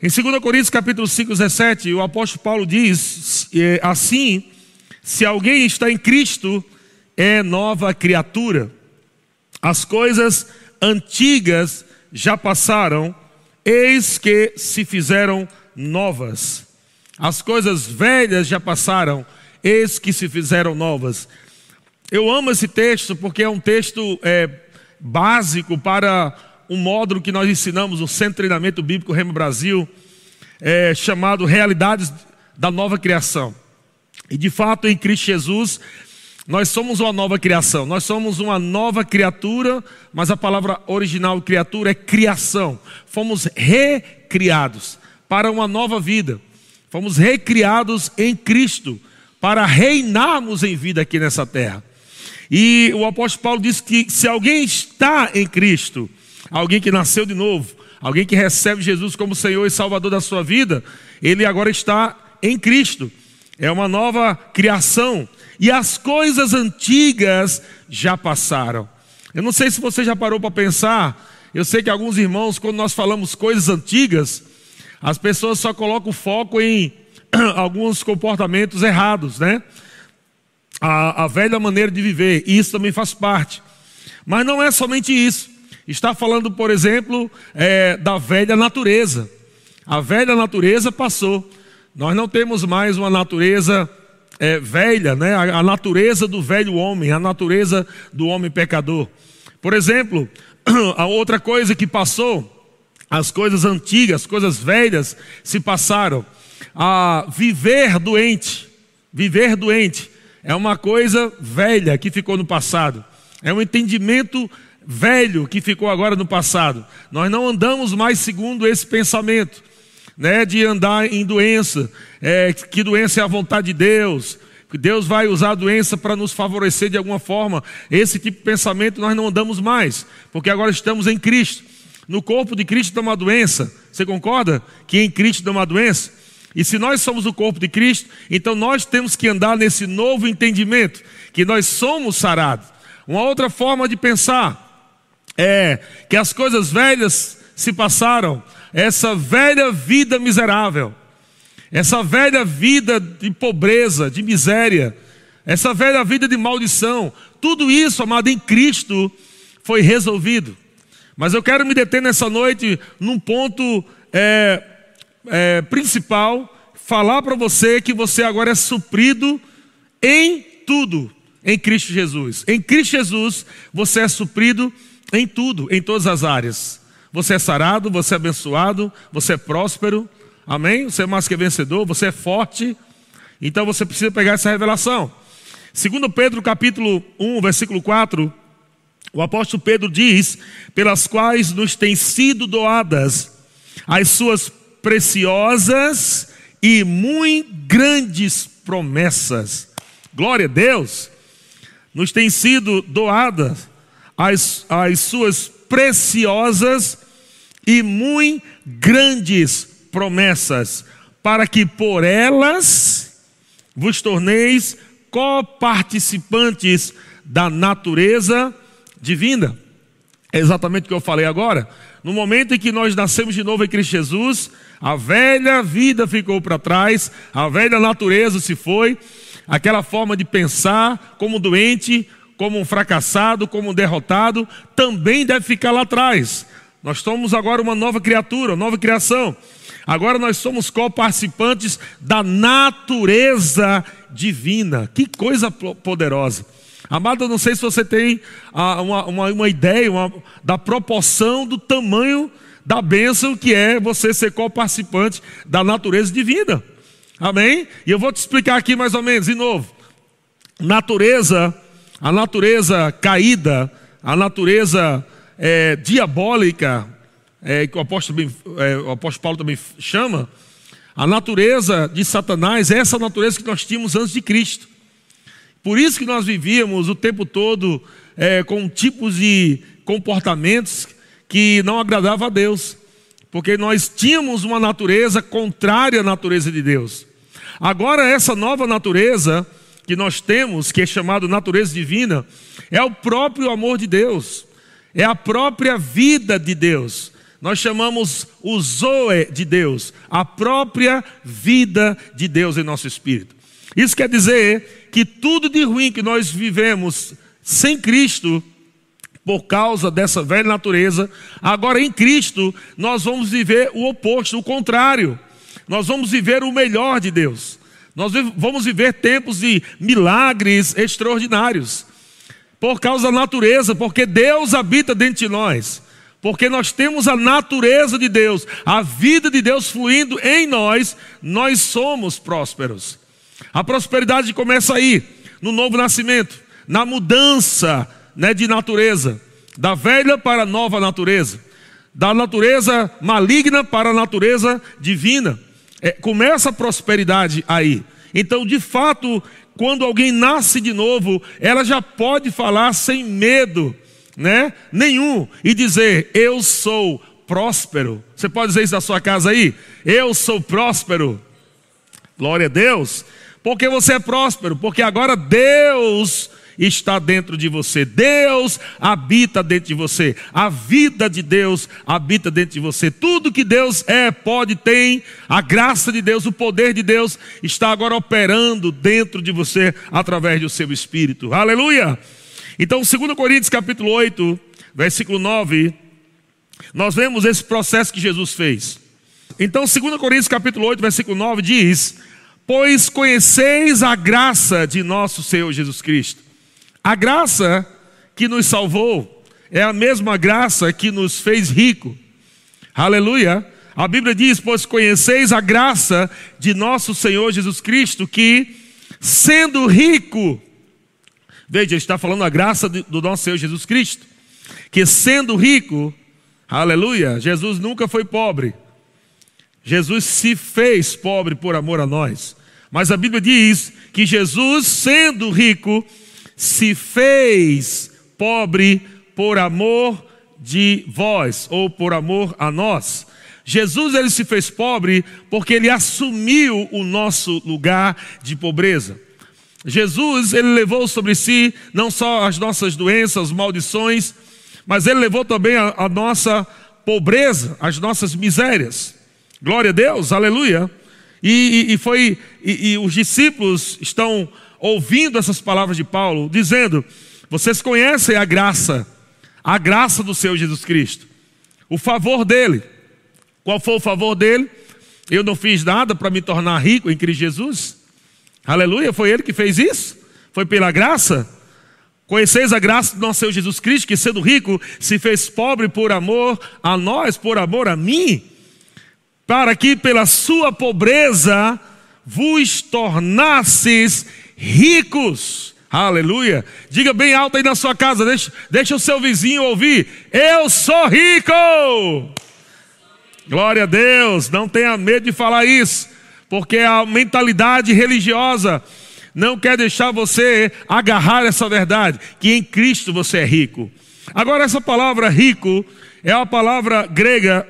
Em 2 Coríntios capítulo 5, 17, o apóstolo Paulo diz é, assim: se alguém está em Cristo, é nova criatura. As coisas antigas já passaram, eis que se fizeram novas. As coisas velhas já passaram, eis que se fizeram novas. Eu amo esse texto porque é um texto é, básico para um módulo que nós ensinamos no Centro de Treinamento Bíblico Remo Brasil, é, chamado Realidades da Nova Criação. E de fato, em Cristo Jesus, nós somos uma nova criação, nós somos uma nova criatura, mas a palavra original criatura é criação. Fomos recriados para uma nova vida, fomos recriados em Cristo para reinarmos em vida aqui nessa terra. E o apóstolo Paulo diz que se alguém está em Cristo, alguém que nasceu de novo, alguém que recebe Jesus como Senhor e Salvador da sua vida, ele agora está em Cristo. É uma nova criação. E as coisas antigas já passaram. Eu não sei se você já parou para pensar. Eu sei que alguns irmãos, quando nós falamos coisas antigas, as pessoas só colocam foco em alguns comportamentos errados, né? A, a velha maneira de viver, e isso também faz parte. Mas não é somente isso. Está falando, por exemplo, é, da velha natureza. A velha natureza passou. Nós não temos mais uma natureza é, velha, né? A, a natureza do velho homem, a natureza do homem pecador. Por exemplo, a outra coisa que passou, as coisas antigas, as coisas velhas se passaram. A viver doente, viver doente é uma coisa velha que ficou no passado. É um entendimento velho que ficou agora no passado. Nós não andamos mais segundo esse pensamento, né, de andar em doença, é, que doença é a vontade de Deus, que Deus vai usar a doença para nos favorecer de alguma forma. Esse tipo de pensamento nós não andamos mais, porque agora estamos em Cristo. No corpo de Cristo dá uma doença. Você concorda que em Cristo dá uma doença? E se nós somos o corpo de Cristo, então nós temos que andar nesse novo entendimento, que nós somos sarados. Uma outra forma de pensar é que as coisas velhas se passaram, essa velha vida miserável, essa velha vida de pobreza, de miséria, essa velha vida de maldição, tudo isso, amado, em Cristo foi resolvido. Mas eu quero me deter nessa noite num ponto é, é, principal, falar para você que você agora é suprido em tudo. Em Cristo Jesus. Em Cristo Jesus você é suprido em tudo, em todas as áreas. Você é sarado, você é abençoado, você é próspero, amém? Você é mais que vencedor, você é forte. Então você precisa pegar essa revelação. Segundo Pedro capítulo 1, versículo 4, o apóstolo Pedro diz: "Pelas quais nos têm sido doadas as suas preciosas e muito grandes promessas". Glória a Deus. Nos têm sido doadas as, as suas preciosas e muito grandes promessas, para que por elas vos torneis coparticipantes da natureza divina. É exatamente o que eu falei agora. No momento em que nós nascemos de novo em Cristo Jesus, a velha vida ficou para trás, a velha natureza se foi, aquela forma de pensar como doente, como um fracassado, como um derrotado, também deve ficar lá atrás. Nós somos agora uma nova criatura, nova criação. Agora nós somos co-participantes da natureza divina. Que coisa poderosa. Amado, eu não sei se você tem ah, uma, uma, uma ideia uma, da proporção do tamanho da bênção que é você ser co-participante da natureza divina. Amém? E eu vou te explicar aqui mais ou menos, de novo. Natureza a natureza caída, a natureza é, diabólica, é, que o apóstolo, é, o apóstolo Paulo também chama, a natureza de Satanás é essa natureza que nós tínhamos antes de Cristo. Por isso que nós vivíamos o tempo todo é, com tipos de comportamentos que não agradavam a Deus, porque nós tínhamos uma natureza contrária à natureza de Deus. Agora, essa nova natureza, que nós temos, que é chamado natureza divina, é o próprio amor de Deus, é a própria vida de Deus. nós chamamos o Zoe de Deus, a própria vida de Deus em nosso espírito. Isso quer dizer que tudo de ruim que nós vivemos sem Cristo, por causa dessa velha natureza, agora em Cristo nós vamos viver o oposto, o contrário. Nós vamos viver o melhor de Deus. Nós vamos viver tempos de milagres extraordinários. Por causa da natureza, porque Deus habita dentro de nós. Porque nós temos a natureza de Deus, a vida de Deus fluindo em nós, nós somos prósperos. A prosperidade começa aí, no novo nascimento, na mudança né, de natureza, da velha para a nova natureza, da natureza maligna para a natureza divina. É, começa a prosperidade aí. Então, de fato, quando alguém nasce de novo, ela já pode falar sem medo né? Nenhum. E dizer, eu sou próspero. Você pode dizer isso da sua casa aí? Eu sou próspero. Glória a Deus. Porque você é próspero, porque agora Deus está dentro de você. Deus habita dentro de você. A vida de Deus habita dentro de você. Tudo que Deus é, pode, tem, a graça de Deus, o poder de Deus está agora operando dentro de você através do seu espírito. Aleluia! Então, 2 Coríntios capítulo 8, versículo 9, nós vemos esse processo que Jesus fez. Então, 2 Coríntios capítulo 8, versículo 9 diz: Pois conheceis a graça de nosso Senhor Jesus Cristo. A graça que nos salvou é a mesma graça que nos fez rico. Aleluia. A Bíblia diz: Pois conheceis a graça de nosso Senhor Jesus Cristo, que, sendo rico, Veja, está falando a graça do nosso Senhor Jesus Cristo, que sendo rico, aleluia, Jesus nunca foi pobre. Jesus se fez pobre por amor a nós. Mas a Bíblia diz que Jesus, sendo rico, se fez pobre por amor de vós, ou por amor a nós. Jesus ele se fez pobre porque ele assumiu o nosso lugar de pobreza. Jesus, ele levou sobre si não só as nossas doenças, maldições, mas ele levou também a, a nossa pobreza, as nossas misérias. Glória a Deus, aleluia. E, e, e foi, e, e os discípulos estão ouvindo essas palavras de Paulo, dizendo: vocês conhecem a graça, a graça do Senhor Jesus Cristo, o favor dele. Qual foi o favor dele? Eu não fiz nada para me tornar rico em Cristo Jesus. Aleluia, foi Ele que fez isso? Foi pela graça? Conheceis a graça do nosso Senhor Jesus Cristo, que sendo rico, se fez pobre por amor a nós, por amor a mim, para que pela sua pobreza vos tornasses ricos. Aleluia. Diga bem alto aí na sua casa, deixa, deixa o seu vizinho ouvir. Eu sou rico. Glória a Deus, não tenha medo de falar isso porque a mentalidade religiosa não quer deixar você agarrar essa verdade, que em Cristo você é rico. Agora, essa palavra rico é uma palavra grega,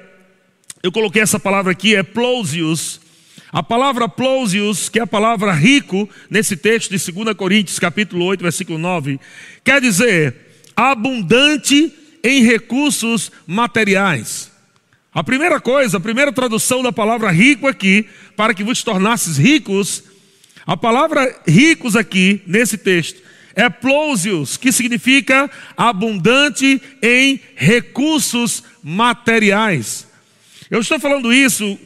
eu coloquei essa palavra aqui, é plosius. A palavra plosius, que é a palavra rico, nesse texto de 2 Coríntios, capítulo 8, versículo 9, quer dizer abundante em recursos materiais. A primeira coisa, a primeira tradução da palavra rico aqui, para que vos tornasses ricos, a palavra ricos aqui, nesse texto, é plosius, que significa abundante em recursos materiais. Eu estou falando isso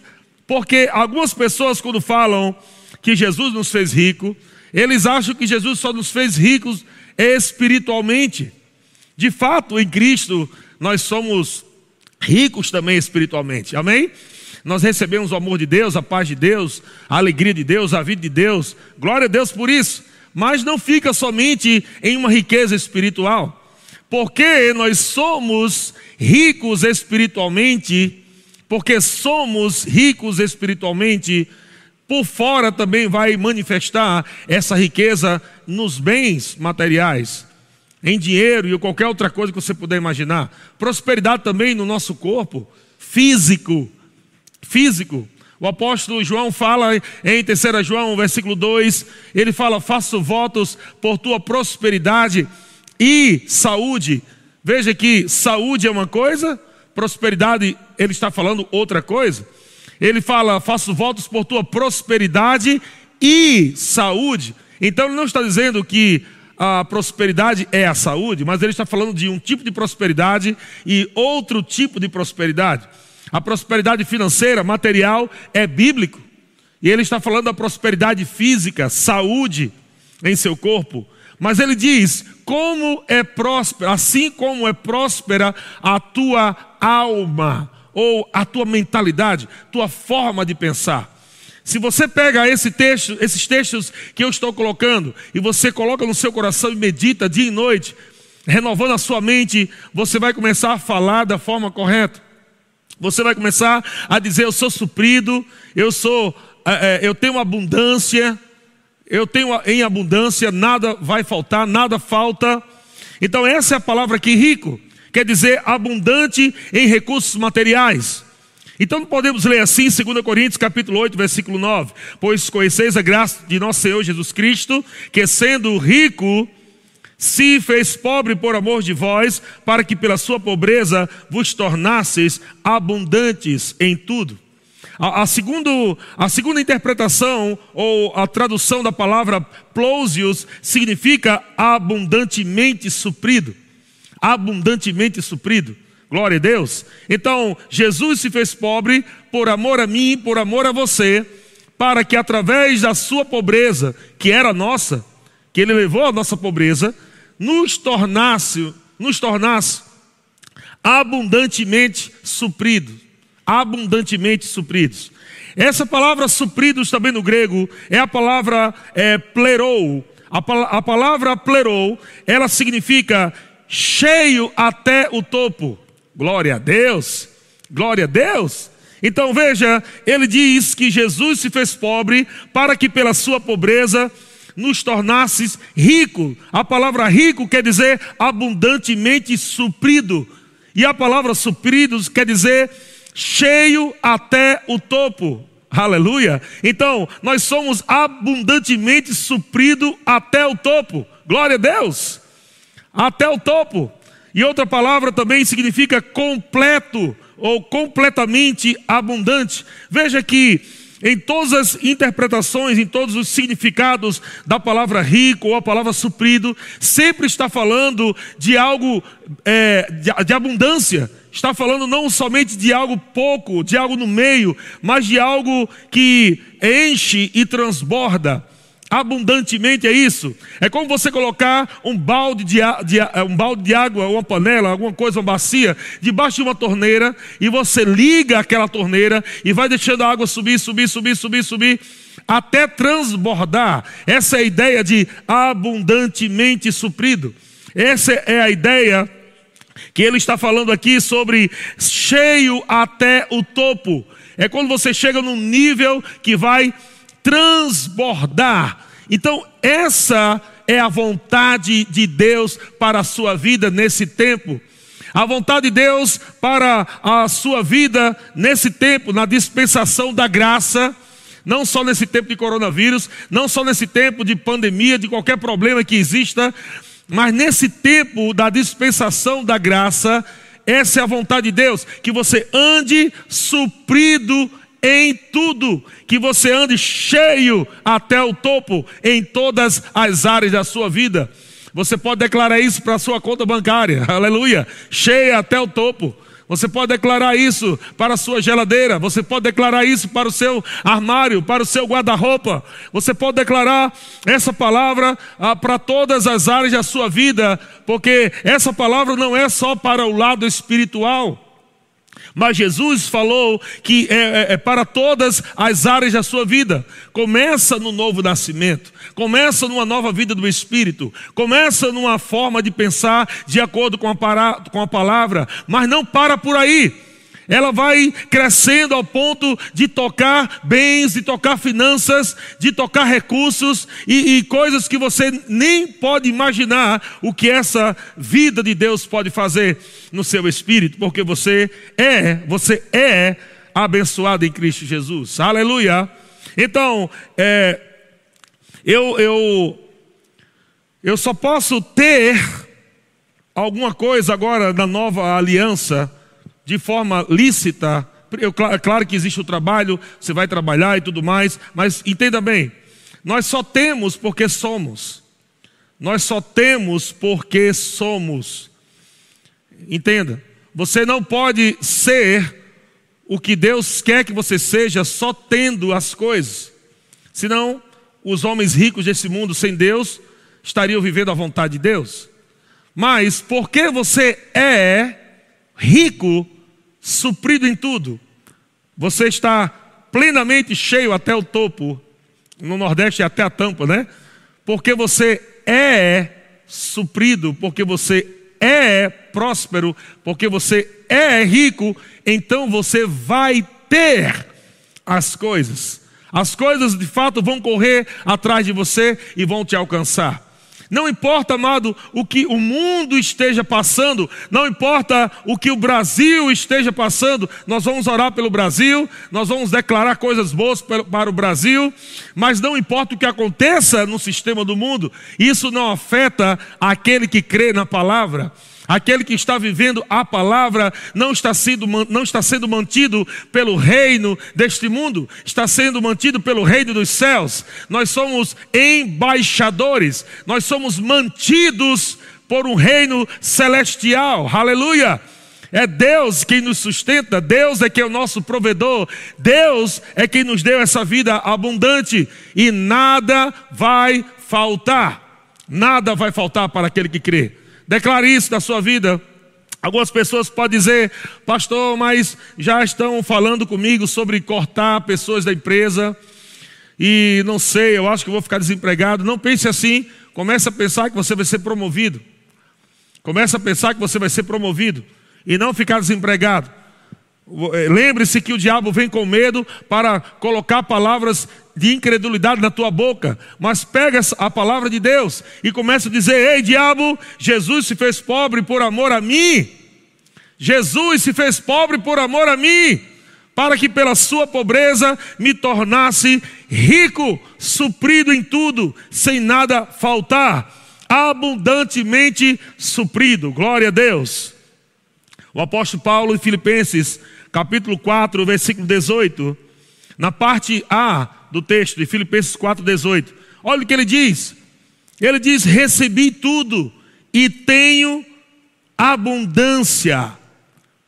porque algumas pessoas, quando falam que Jesus nos fez rico, eles acham que Jesus só nos fez ricos espiritualmente. De fato, em Cristo, nós somos ricos também espiritualmente. Amém? Nós recebemos o amor de Deus, a paz de Deus, a alegria de Deus, a vida de Deus. Glória a Deus por isso. Mas não fica somente em uma riqueza espiritual. Porque nós somos ricos espiritualmente, porque somos ricos espiritualmente, por fora também vai manifestar essa riqueza nos bens materiais em dinheiro e qualquer outra coisa que você puder imaginar. Prosperidade também no nosso corpo, físico. Físico. O apóstolo João fala em 3 João, versículo 2, ele fala: Faço votos por tua prosperidade e saúde. Veja que saúde é uma coisa, prosperidade, ele está falando outra coisa. Ele fala: faço votos por tua prosperidade e saúde. Então ele não está dizendo que a prosperidade é a saúde, mas ele está falando de um tipo de prosperidade e outro tipo de prosperidade. A prosperidade financeira, material, é bíblico. E ele está falando da prosperidade física, saúde em seu corpo. Mas ele diz: como é próspera, assim como é próspera a tua alma, ou a tua mentalidade, tua forma de pensar. Se você pega esse texto, esses textos que eu estou colocando, e você coloca no seu coração e medita dia e noite, renovando a sua mente, você vai começar a falar da forma correta. Você vai começar a dizer: Eu sou suprido, eu sou, é, eu tenho abundância, eu tenho em abundância, nada vai faltar, nada falta. Então, essa é a palavra aqui, rico, quer dizer abundante em recursos materiais. Então podemos ler assim, 2 Coríntios capítulo 8, versículo 9. Pois conheceis a graça de nosso Senhor Jesus Cristo, que sendo rico, se fez pobre por amor de vós, para que pela sua pobreza vos tornasseis abundantes em tudo. A, a, segundo, a segunda interpretação, ou a tradução da palavra plosius, significa abundantemente suprido. Abundantemente suprido. Glória a Deus. Então, Jesus se fez pobre por amor a mim, por amor a você, para que através da sua pobreza, que era nossa, que ele levou a nossa pobreza, nos tornasse, nos tornasse abundantemente supridos, abundantemente supridos. Essa palavra supridos também no grego é a palavra é, plerou. A, a palavra plerou, ela significa cheio até o topo. Glória a Deus, glória a Deus. Então veja, ele diz que Jesus se fez pobre para que pela sua pobreza nos tornasses rico. A palavra rico quer dizer abundantemente suprido. E a palavra supridos quer dizer cheio até o topo. Aleluia. Então, nós somos abundantemente suprido até o topo. Glória a Deus. Até o topo. E outra palavra também significa completo ou completamente abundante. Veja que em todas as interpretações, em todos os significados da palavra rico ou a palavra suprido, sempre está falando de algo é, de, de abundância. Está falando não somente de algo pouco, de algo no meio, mas de algo que enche e transborda abundantemente, é isso. É como você colocar um balde de, de, um balde de água, uma panela, alguma coisa, uma bacia, debaixo de uma torneira, e você liga aquela torneira e vai deixando a água subir, subir, subir, subir, subir, até transbordar. Essa é a ideia de abundantemente suprido. Essa é a ideia que ele está falando aqui sobre cheio até o topo. É quando você chega num nível que vai transbordar. Então, essa é a vontade de Deus para a sua vida nesse tempo. A vontade de Deus para a sua vida nesse tempo, na dispensação da graça, não só nesse tempo de coronavírus, não só nesse tempo de pandemia, de qualquer problema que exista, mas nesse tempo da dispensação da graça, essa é a vontade de Deus, que você ande suprido em tudo, que você ande cheio até o topo em todas as áreas da sua vida. Você pode declarar isso para a sua conta bancária, aleluia, cheia até o topo. Você pode declarar isso para a sua geladeira, você pode declarar isso para o seu armário, para o seu guarda-roupa. Você pode declarar essa palavra ah, para todas as áreas da sua vida, porque essa palavra não é só para o lado espiritual. Mas Jesus falou que é, é, é, para todas as áreas da sua vida. Começa no novo nascimento, começa numa nova vida do Espírito, começa numa forma de pensar de acordo com a, para, com a palavra, mas não para por aí ela vai crescendo ao ponto de tocar bens, de tocar finanças, de tocar recursos e, e, coisas que você nem pode imaginar o que essa vida de Deus pode fazer no seu espírito, porque você é, você é abençoado em Cristo Jesus. Aleluia. Então, é, eu, eu, eu só posso ter alguma coisa agora na nova aliança de forma lícita. Eu, é claro que existe o trabalho, você vai trabalhar e tudo mais, mas entenda bem, nós só temos porque somos. Nós só temos porque somos. Entenda, você não pode ser o que Deus quer que você seja só tendo as coisas. Senão, os homens ricos desse mundo sem Deus estariam vivendo a vontade de Deus. Mas porque você é rico, suprido em tudo, você está plenamente cheio até o topo, no Nordeste até a tampa, né? Porque você é suprido, porque você é próspero, porque você é rico, então você vai ter as coisas. As coisas de fato vão correr atrás de você e vão te alcançar. Não importa, amado, o que o mundo esteja passando, não importa o que o Brasil esteja passando, nós vamos orar pelo Brasil, nós vamos declarar coisas boas para o Brasil, mas não importa o que aconteça no sistema do mundo, isso não afeta aquele que crê na palavra. Aquele que está vivendo a palavra não está, sendo, não está sendo mantido pelo reino deste mundo, está sendo mantido pelo reino dos céus. Nós somos embaixadores, nós somos mantidos por um reino celestial. Aleluia! É Deus quem nos sustenta, Deus é quem é o nosso provedor, Deus é quem nos deu essa vida abundante e nada vai faltar. Nada vai faltar para aquele que crê. Declare isso na sua vida. Algumas pessoas podem dizer, pastor, mas já estão falando comigo sobre cortar pessoas da empresa. E não sei, eu acho que vou ficar desempregado. Não pense assim. Comece a pensar que você vai ser promovido. Comece a pensar que você vai ser promovido. E não ficar desempregado. Eh, lembre-se que o diabo vem com medo para colocar palavras de incredulidade na tua boca, mas pega a palavra de Deus e começa a dizer: Ei, diabo, Jesus se fez pobre por amor a mim. Jesus se fez pobre por amor a mim, para que pela sua pobreza me tornasse rico, suprido em tudo, sem nada faltar, abundantemente suprido. Glória a Deus. O apóstolo Paulo em Filipenses, capítulo 4, versículo 18, na parte A do texto de Filipenses 4, 18, olha o que ele diz. Ele diz: Recebi tudo e tenho abundância.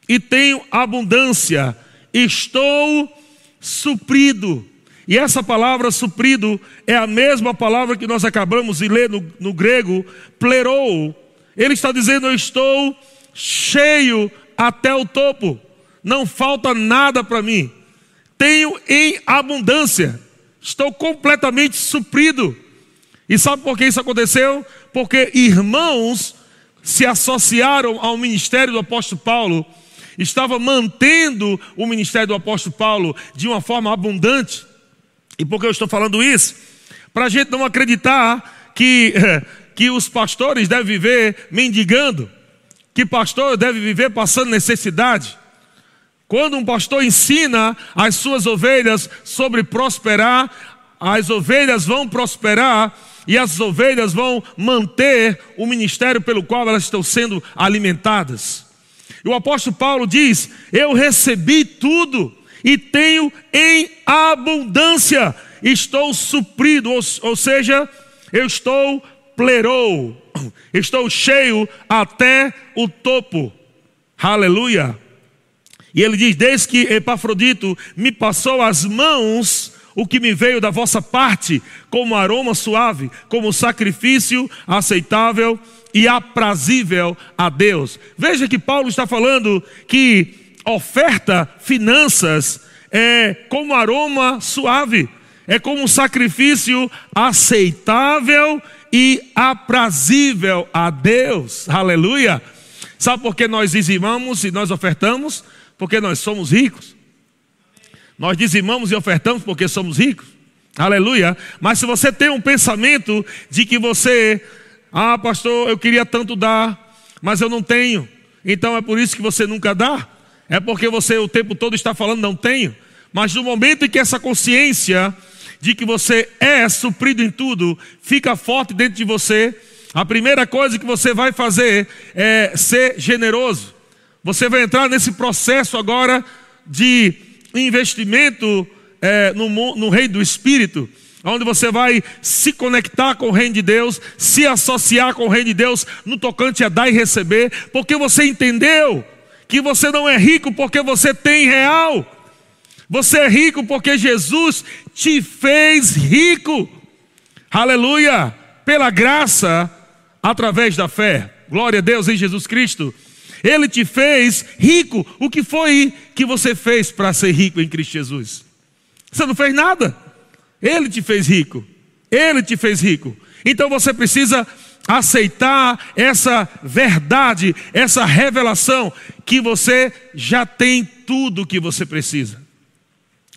E tenho abundância. Estou suprido. E essa palavra suprido é a mesma palavra que nós acabamos de ler no, no grego, plerou. Ele está dizendo: Eu estou cheio até o topo, não falta nada para mim, tenho em abundância, estou completamente suprido. E sabe por que isso aconteceu? Porque irmãos se associaram ao ministério do apóstolo Paulo, estava mantendo o ministério do apóstolo Paulo de uma forma abundante. E por que eu estou falando isso? Para a gente não acreditar que, que os pastores devem viver mendigando que pastor deve viver passando necessidade. Quando um pastor ensina as suas ovelhas sobre prosperar, as ovelhas vão prosperar e as ovelhas vão manter o ministério pelo qual elas estão sendo alimentadas. E o apóstolo Paulo diz: Eu recebi tudo e tenho em abundância, estou suprido, ou, ou seja, eu estou plerou, estou cheio até o topo. Aleluia. E ele diz: Desde que Epafrodito me passou as mãos, o que me veio da vossa parte, como aroma suave, como sacrifício aceitável e aprazível a Deus. Veja que Paulo está falando que oferta finanças é como aroma suave, é como sacrifício aceitável e aprazível a Deus. Aleluia. Sabe por que nós dizimamos e nós ofertamos? Porque nós somos ricos. Nós dizimamos e ofertamos porque somos ricos. Aleluia. Mas se você tem um pensamento de que você, ah, pastor, eu queria tanto dar, mas eu não tenho. Então é por isso que você nunca dá. É porque você o tempo todo está falando não tenho. Mas no momento em que essa consciência de que você é suprido em tudo, fica forte dentro de você, a primeira coisa que você vai fazer é ser generoso. Você vai entrar nesse processo agora de investimento é, no, no reino do Espírito, onde você vai se conectar com o reino de Deus, se associar com o reino de Deus no tocante a dar e receber, porque você entendeu que você não é rico porque você tem real. Você é rico porque Jesus te fez rico. Aleluia! Pela graça, através da fé. Glória a Deus em Jesus Cristo. Ele te fez rico. O que foi que você fez para ser rico em Cristo Jesus? Você não fez nada. Ele te fez rico. Ele te fez rico. Então você precisa aceitar essa verdade, essa revelação que você já tem tudo o que você precisa.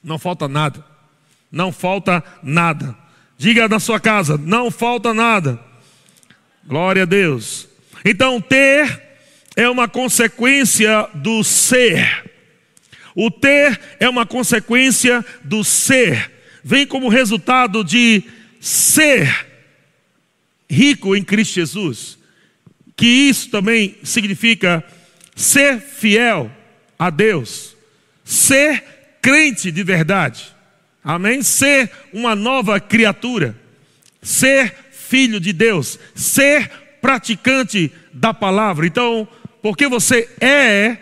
Não falta nada. Não falta nada. Diga na sua casa, não falta nada. Glória a Deus. Então ter é uma consequência do ser. O ter é uma consequência do ser. Vem como resultado de ser rico em Cristo Jesus. Que isso também significa ser fiel a Deus, ser crente de verdade. Amém? Ser uma nova criatura, ser filho de Deus, ser praticante da palavra. Então, porque você é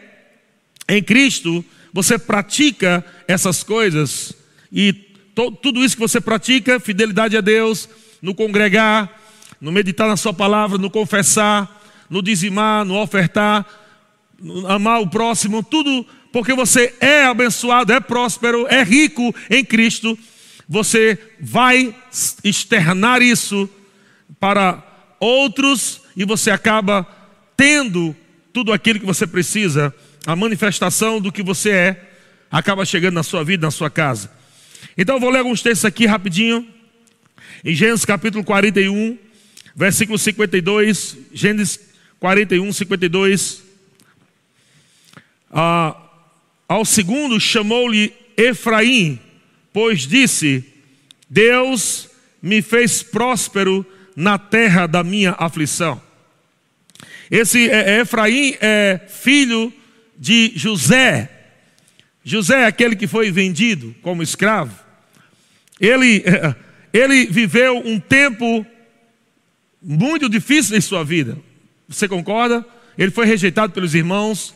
em Cristo, você pratica essas coisas. E tudo isso que você pratica, fidelidade a Deus, no congregar, no meditar na sua palavra, no confessar, no dizimar, no ofertar, no amar o próximo, tudo porque você é abençoado, é próspero, é rico em Cristo, você vai externar isso para outros e você acaba tendo tudo aquilo que você precisa, a manifestação do que você é, acaba chegando na sua vida, na sua casa. Então eu vou ler alguns textos aqui rapidinho. Em Gênesis capítulo 41, versículo 52. Gênesis 41, 52. Ah, ao segundo chamou-lhe Efraim, pois disse: Deus me fez próspero na terra da minha aflição. Esse é, é, Efraim é filho de José. José é aquele que foi vendido como escravo. Ele, ele viveu um tempo muito difícil em sua vida. Você concorda? Ele foi rejeitado pelos irmãos,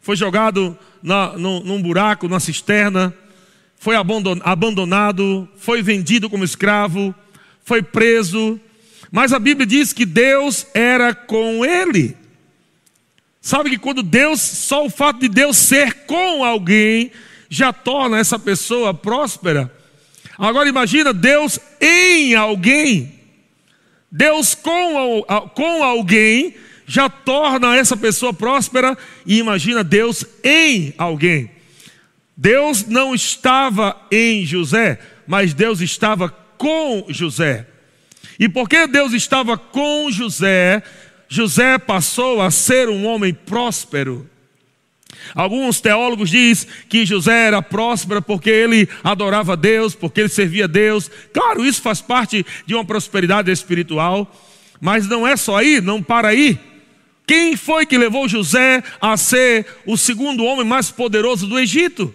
foi jogado na, no, num buraco, numa cisterna, foi abandonado, foi vendido como escravo, foi preso, mas a Bíblia diz que Deus era com ele. Sabe que quando Deus, só o fato de Deus ser com alguém, já torna essa pessoa próspera. Agora imagina Deus em alguém. Deus com, com alguém já torna essa pessoa próspera. E imagina Deus em alguém. Deus não estava em José, mas Deus estava com José. E porque Deus estava com José, José passou a ser um homem próspero. Alguns teólogos dizem que José era próspero porque ele adorava Deus, porque ele servia Deus. Claro, isso faz parte de uma prosperidade espiritual, mas não é só aí, não para aí. Quem foi que levou José a ser o segundo homem mais poderoso do Egito?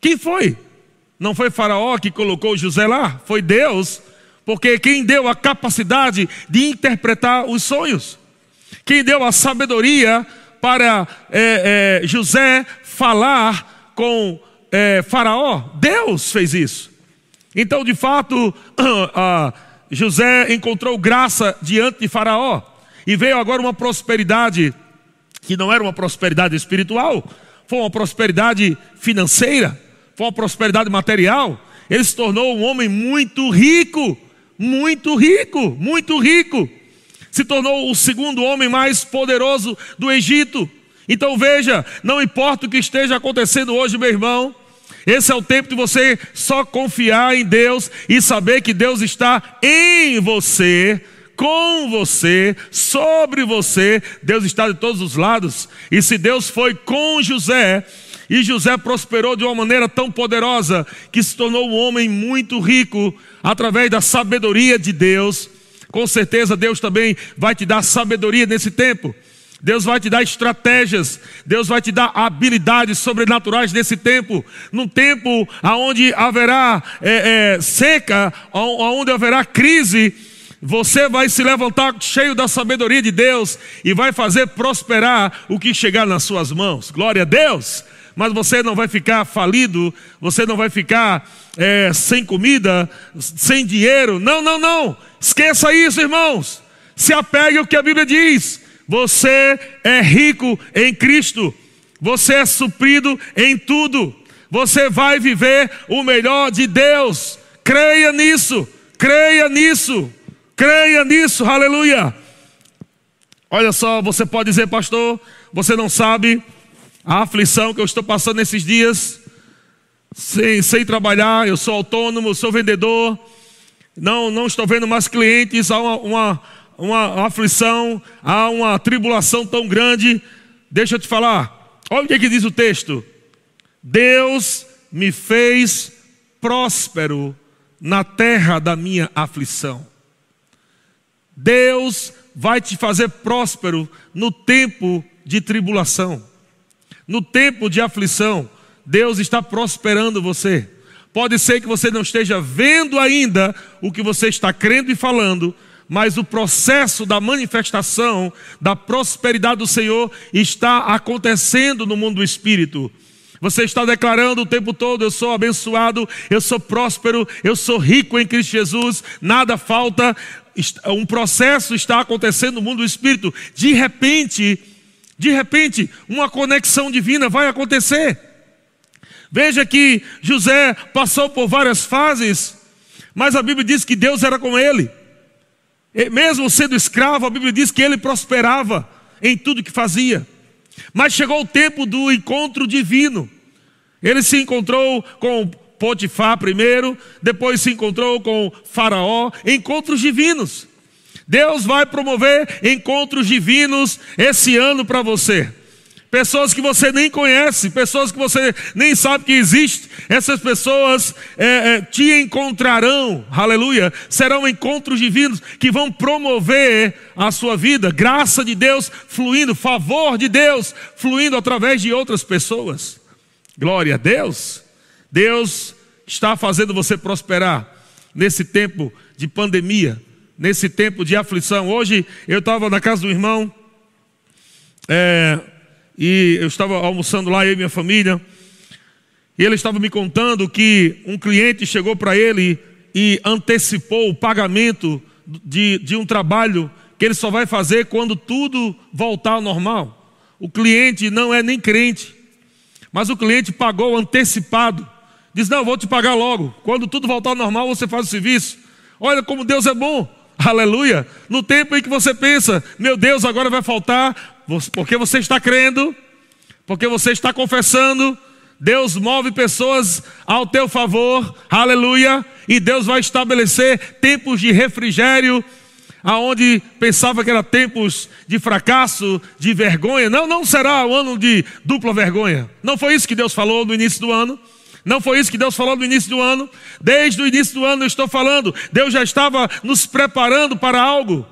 Quem foi? Não foi Faraó que colocou José lá, foi Deus porque quem deu a capacidade de interpretar os sonhos, quem deu a sabedoria para é, é, José falar com é, Faraó, Deus fez isso. Então, de fato, José encontrou graça diante de Faraó e veio agora uma prosperidade que não era uma prosperidade espiritual, foi uma prosperidade financeira, foi uma prosperidade material. Ele se tornou um homem muito rico muito rico, muito rico. Se tornou o segundo homem mais poderoso do Egito. Então veja, não importa o que esteja acontecendo hoje, meu irmão, esse é o tempo de você só confiar em Deus e saber que Deus está em você, com você, sobre você. Deus está de todos os lados. E se Deus foi com José, e José prosperou de uma maneira tão poderosa que se tornou um homem muito rico através da sabedoria de Deus. Com certeza Deus também vai te dar sabedoria nesse tempo. Deus vai te dar estratégias, Deus vai te dar habilidades sobrenaturais nesse tempo, num tempo onde haverá é, é, seca, onde haverá crise, você vai se levantar cheio da sabedoria de Deus e vai fazer prosperar o que chegar nas suas mãos. Glória a Deus! Mas você não vai ficar falido, você não vai ficar é, sem comida, sem dinheiro. Não, não, não. Esqueça isso, irmãos. Se apegue ao que a Bíblia diz. Você é rico em Cristo. Você é suprido em tudo. Você vai viver o melhor de Deus. Creia nisso. Creia nisso. Creia nisso. Aleluia. Olha só, você pode dizer, pastor, você não sabe a aflição que eu estou passando nesses dias. Sem, sem trabalhar, eu sou autônomo, sou vendedor. Não, não estou vendo mais clientes. Há uma, uma uma aflição, há uma tribulação tão grande. Deixa eu te falar, olha o que, é que diz o texto: Deus me fez próspero na terra da minha aflição. Deus vai te fazer próspero no tempo de tribulação, no tempo de aflição. Deus está prosperando você. Pode ser que você não esteja vendo ainda o que você está crendo e falando, mas o processo da manifestação da prosperidade do Senhor está acontecendo no mundo do espírito. Você está declarando o tempo todo: eu sou abençoado, eu sou próspero, eu sou rico em Cristo Jesus, nada falta. Um processo está acontecendo no mundo do espírito. De repente, de repente, uma conexão divina vai acontecer. Veja que José passou por várias fases, mas a Bíblia diz que Deus era com ele. Mesmo sendo escravo, a Bíblia diz que ele prosperava em tudo que fazia. Mas chegou o tempo do encontro divino. Ele se encontrou com Potifar primeiro, depois se encontrou com Faraó, encontros divinos. Deus vai promover encontros divinos esse ano para você pessoas que você nem conhece, pessoas que você nem sabe que existe, essas pessoas é, é, te encontrarão, aleluia, serão encontros divinos que vão promover a sua vida, graça de Deus fluindo, favor de Deus fluindo através de outras pessoas. Glória a Deus. Deus está fazendo você prosperar nesse tempo de pandemia, nesse tempo de aflição. Hoje eu estava na casa do irmão. É, e eu estava almoçando lá, eu e minha família, e ele estava me contando que um cliente chegou para ele e antecipou o pagamento de, de um trabalho que ele só vai fazer quando tudo voltar ao normal. O cliente não é nem crente, mas o cliente pagou antecipado. Diz: Não, vou te pagar logo. Quando tudo voltar ao normal, você faz o serviço. Olha como Deus é bom. Aleluia. No tempo em que você pensa, meu Deus, agora vai faltar, porque você está crendo, porque você está confessando, Deus move pessoas ao teu favor, aleluia, e Deus vai estabelecer tempos de refrigério, aonde pensava que era tempos de fracasso, de vergonha. Não, não será o ano de dupla vergonha. Não foi isso que Deus falou no início do ano. Não foi isso que Deus falou no início do ano? Desde o início do ano eu estou falando, Deus já estava nos preparando para algo.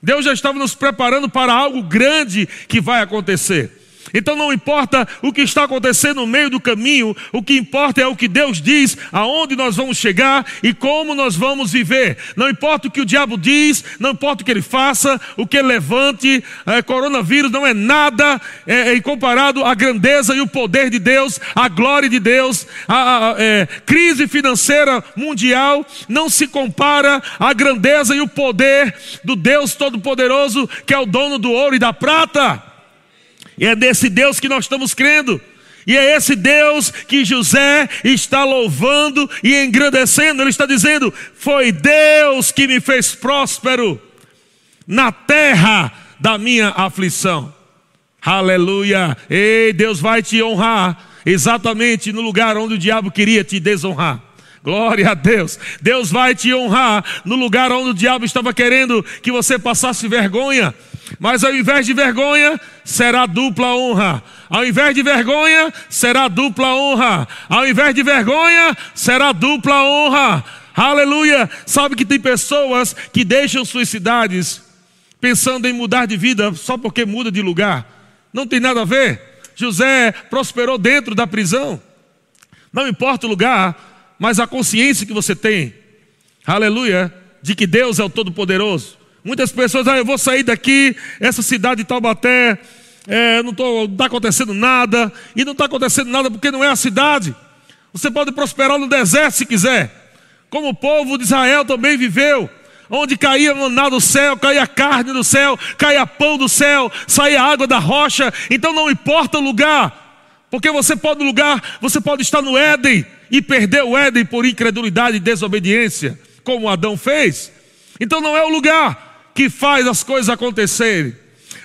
Deus já estava nos preparando para algo grande que vai acontecer. Então não importa o que está acontecendo no meio do caminho, o que importa é o que Deus diz, aonde nós vamos chegar e como nós vamos viver. Não importa o que o diabo diz, não importa o que ele faça, o que ele levante, é, coronavírus não é nada é, é, comparado à grandeza e o poder de Deus, a glória de Deus, a é, crise financeira mundial não se compara à grandeza e o poder do Deus Todo-Poderoso, que é o dono do ouro e da prata. E é desse Deus que nós estamos crendo. E é esse Deus que José está louvando e engrandecendo. Ele está dizendo: Foi Deus que me fez próspero na terra da minha aflição. Aleluia! Ei, Deus vai te honrar exatamente no lugar onde o diabo queria te desonrar. Glória a Deus. Deus vai te honrar no lugar onde o diabo estava querendo que você passasse vergonha. Mas ao invés de vergonha, será dupla honra. Ao invés de vergonha, será dupla honra. Ao invés de vergonha, será dupla honra. Aleluia. Sabe que tem pessoas que deixam suas cidades pensando em mudar de vida só porque muda de lugar. Não tem nada a ver. José prosperou dentro da prisão. Não importa o lugar, mas a consciência que você tem, aleluia, de que Deus é o Todo-Poderoso. Muitas pessoas, ah, eu vou sair daqui, essa cidade de Taubaté, é, não está acontecendo nada, e não está acontecendo nada porque não é a cidade. Você pode prosperar no deserto se quiser, como o povo de Israel também viveu, onde caía maná do céu, caía carne do céu, caía pão do céu, saía água da rocha, então não importa o lugar, porque você pode lugar, você pode estar no Éden e perder o Éden por incredulidade e desobediência, como Adão fez. Então não é o lugar que faz as coisas acontecerem.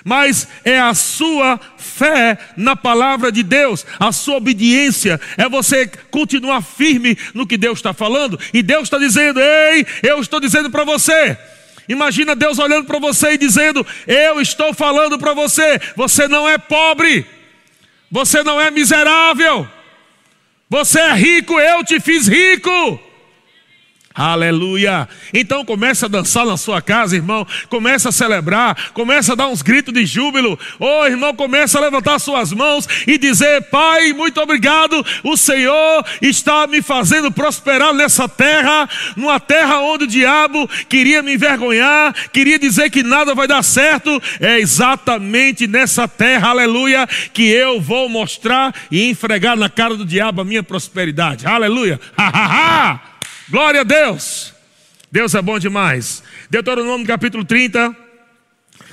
Mas é a sua fé na palavra de Deus, a sua obediência, é você continuar firme no que Deus está falando, e Deus está dizendo: Ei, eu estou dizendo para você. Imagina Deus olhando para você e dizendo: Eu estou falando para você, você não é pobre, você não é miserável, você é rico, eu te fiz rico. Aleluia. Então comece a dançar na sua casa, irmão. Comece a celebrar, comece a dar uns gritos de júbilo. Oh, irmão, comece a levantar suas mãos e dizer: Pai, muito obrigado. O Senhor está me fazendo prosperar nessa terra, numa terra onde o diabo queria me envergonhar, queria dizer que nada vai dar certo. É exatamente nessa terra, aleluia, que eu vou mostrar e enfregar na cara do diabo a minha prosperidade. Aleluia. Ha, ha, ha. Glória a Deus. Deus é bom demais. Deuteronômio capítulo 30,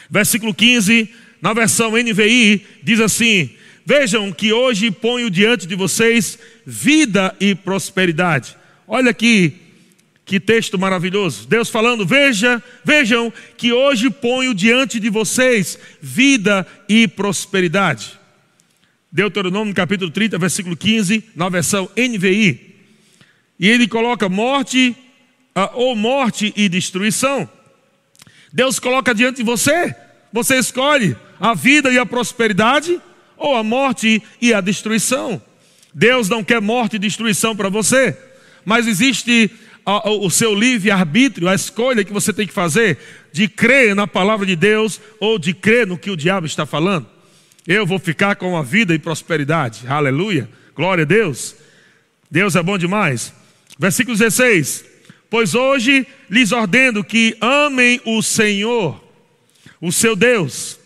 versículo 15, na versão NVI, diz assim: Vejam que hoje ponho diante de vocês vida e prosperidade. Olha aqui que texto maravilhoso. Deus falando: Veja, vejam que hoje ponho diante de vocês vida e prosperidade. Deuteronômio capítulo 30, versículo 15, na versão NVI. E ele coloca morte, ou morte e destruição. Deus coloca diante de você, você escolhe a vida e a prosperidade, ou a morte e a destruição. Deus não quer morte e destruição para você, mas existe o seu livre-arbítrio, a escolha que você tem que fazer de crer na palavra de Deus ou de crer no que o diabo está falando. Eu vou ficar com a vida e prosperidade, aleluia, glória a Deus. Deus é bom demais. Versículo 16: Pois hoje lhes ordeno que amem o Senhor, o seu Deus,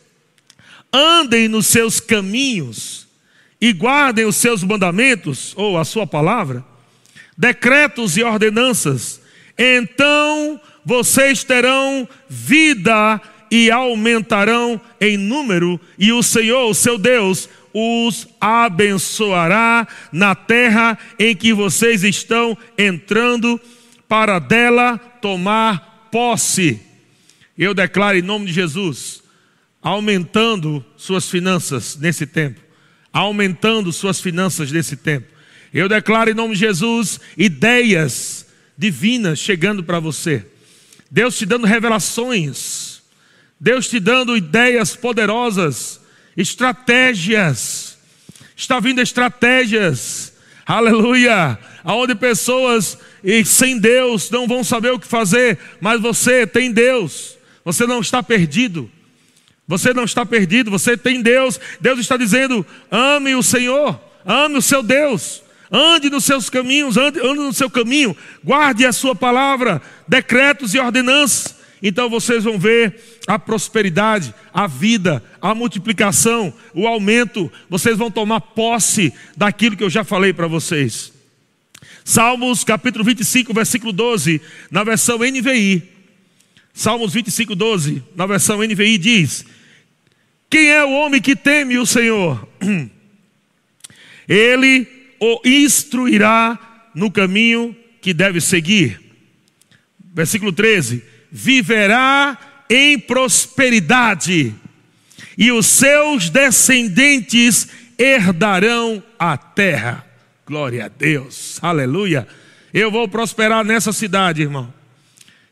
andem nos seus caminhos e guardem os seus mandamentos, ou a sua palavra, decretos e ordenanças, então vocês terão vida e aumentarão em número, e o Senhor, o seu Deus, os abençoará na terra em que vocês estão entrando, para dela tomar posse. Eu declaro em nome de Jesus, aumentando suas finanças nesse tempo, aumentando suas finanças nesse tempo. Eu declaro em nome de Jesus ideias divinas chegando para você. Deus te dando revelações, Deus te dando ideias poderosas estratégias. Está vindo estratégias. Aleluia. Aonde pessoas e sem Deus não vão saber o que fazer, mas você tem Deus. Você não está perdido. Você não está perdido, você tem Deus. Deus está dizendo: ame o Senhor, ame o seu Deus. Ande nos seus caminhos, ande, ande no seu caminho, guarde a sua palavra, decretos e ordenanças. Então vocês vão ver a prosperidade, a vida, a multiplicação, o aumento. Vocês vão tomar posse daquilo que eu já falei para vocês. Salmos capítulo 25, versículo 12, na versão NVI. Salmos 25, 12, na versão NVI diz: Quem é o homem que teme o Senhor? Ele o instruirá no caminho que deve seguir. Versículo 13: viverá em prosperidade, e os seus descendentes herdarão a terra. Glória a Deus, aleluia. Eu vou prosperar nessa cidade, irmão.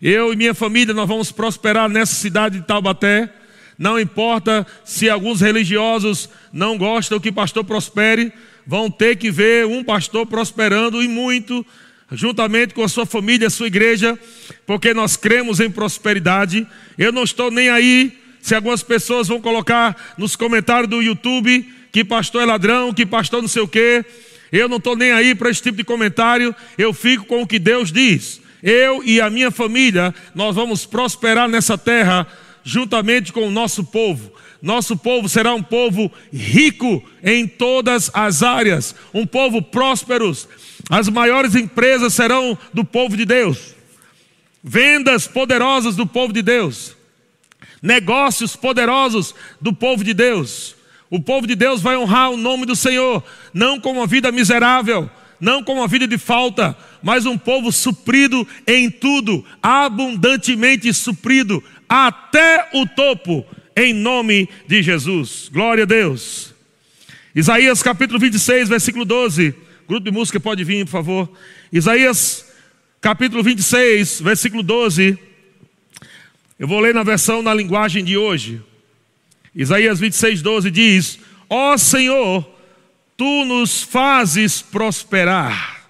Eu e minha família, nós vamos prosperar nessa cidade de Taubaté. Não importa se alguns religiosos não gostam que pastor prospere, vão ter que ver um pastor prosperando e muito juntamente com a sua família, a sua igreja, porque nós cremos em prosperidade. Eu não estou nem aí se algumas pessoas vão colocar nos comentários do YouTube que pastor é ladrão, que pastor não sei o quê. Eu não estou nem aí para esse tipo de comentário. Eu fico com o que Deus diz. Eu e a minha família, nós vamos prosperar nessa terra juntamente com o nosso povo. Nosso povo será um povo rico em todas as áreas, um povo próspero. As maiores empresas serão do povo de Deus, vendas poderosas do povo de Deus, negócios poderosos do povo de Deus. O povo de Deus vai honrar o nome do Senhor, não com uma vida miserável, não com uma vida de falta, mas um povo suprido em tudo, abundantemente suprido, até o topo, em nome de Jesus. Glória a Deus. Isaías capítulo 26, versículo 12. Grupo de música pode vir, por favor. Isaías capítulo 26, versículo 12. Eu vou ler na versão na linguagem de hoje. Isaías 26, 12 diz: Ó oh Senhor, tu nos fazes prosperar.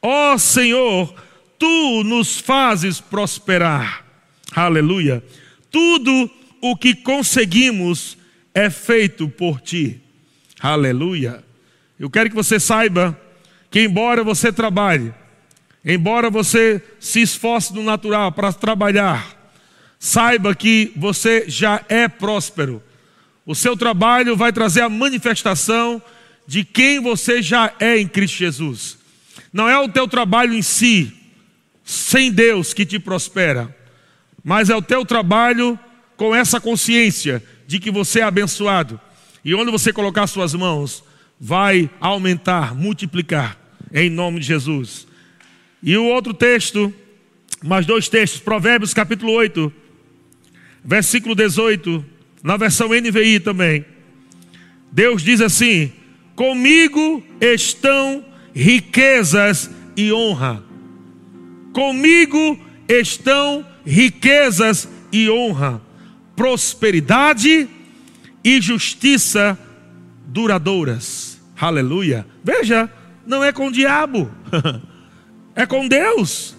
Ó oh Senhor, tu nos fazes prosperar. Aleluia. Tudo o que conseguimos é feito por ti. Aleluia. Eu quero que você saiba que, embora você trabalhe, embora você se esforce no natural para trabalhar, saiba que você já é próspero. O seu trabalho vai trazer a manifestação de quem você já é em Cristo Jesus. Não é o teu trabalho em si, sem Deus, que te prospera mas é o teu trabalho com essa consciência de que você é abençoado. E onde você colocar suas mãos, vai aumentar, multiplicar, em nome de Jesus. E o outro texto, mais dois textos, Provérbios capítulo 8, versículo 18, na versão NVI também. Deus diz assim: Comigo estão riquezas e honra. Comigo estão riquezas e honra, prosperidade e justiça duradouras. Aleluia. Veja, não é com o diabo, é com Deus.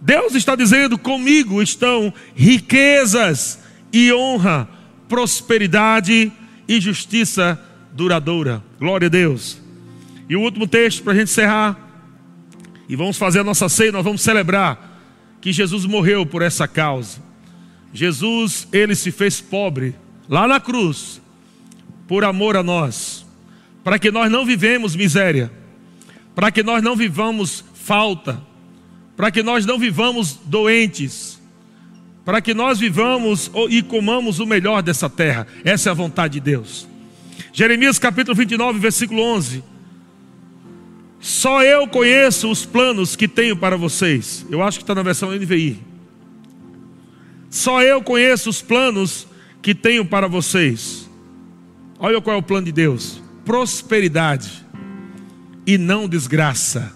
Deus está dizendo: comigo estão riquezas e honra, prosperidade e justiça duradoura. Glória a Deus. E o último texto para a gente encerrar. E vamos fazer a nossa ceia, nós vamos celebrar que Jesus morreu por essa causa. Jesus, ele se fez pobre lá na cruz, por amor a nós, para que nós não vivemos miséria, para que nós não vivamos falta, para que nós não vivamos doentes, para que nós vivamos e comamos o melhor dessa terra. Essa é a vontade de Deus. Jeremias capítulo 29, versículo 11. Só eu conheço os planos que tenho para vocês. Eu acho que está na versão NVI. Só eu conheço os planos que tenho para vocês. Olha qual é o plano de Deus: prosperidade e não desgraça.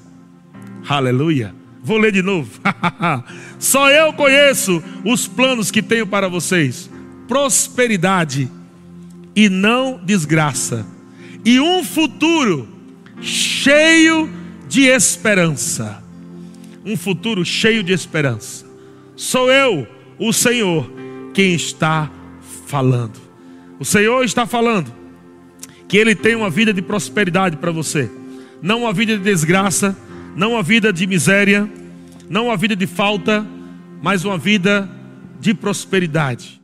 Aleluia. Vou ler de novo. Só eu conheço os planos que tenho para vocês: prosperidade e não desgraça, e um futuro cheio de esperança. Um futuro cheio de esperança. Sou eu, o Senhor, quem está falando. O Senhor está falando que Ele tem uma vida de prosperidade para você, não uma vida de desgraça, não uma vida de miséria, não uma vida de falta, mas uma vida de prosperidade.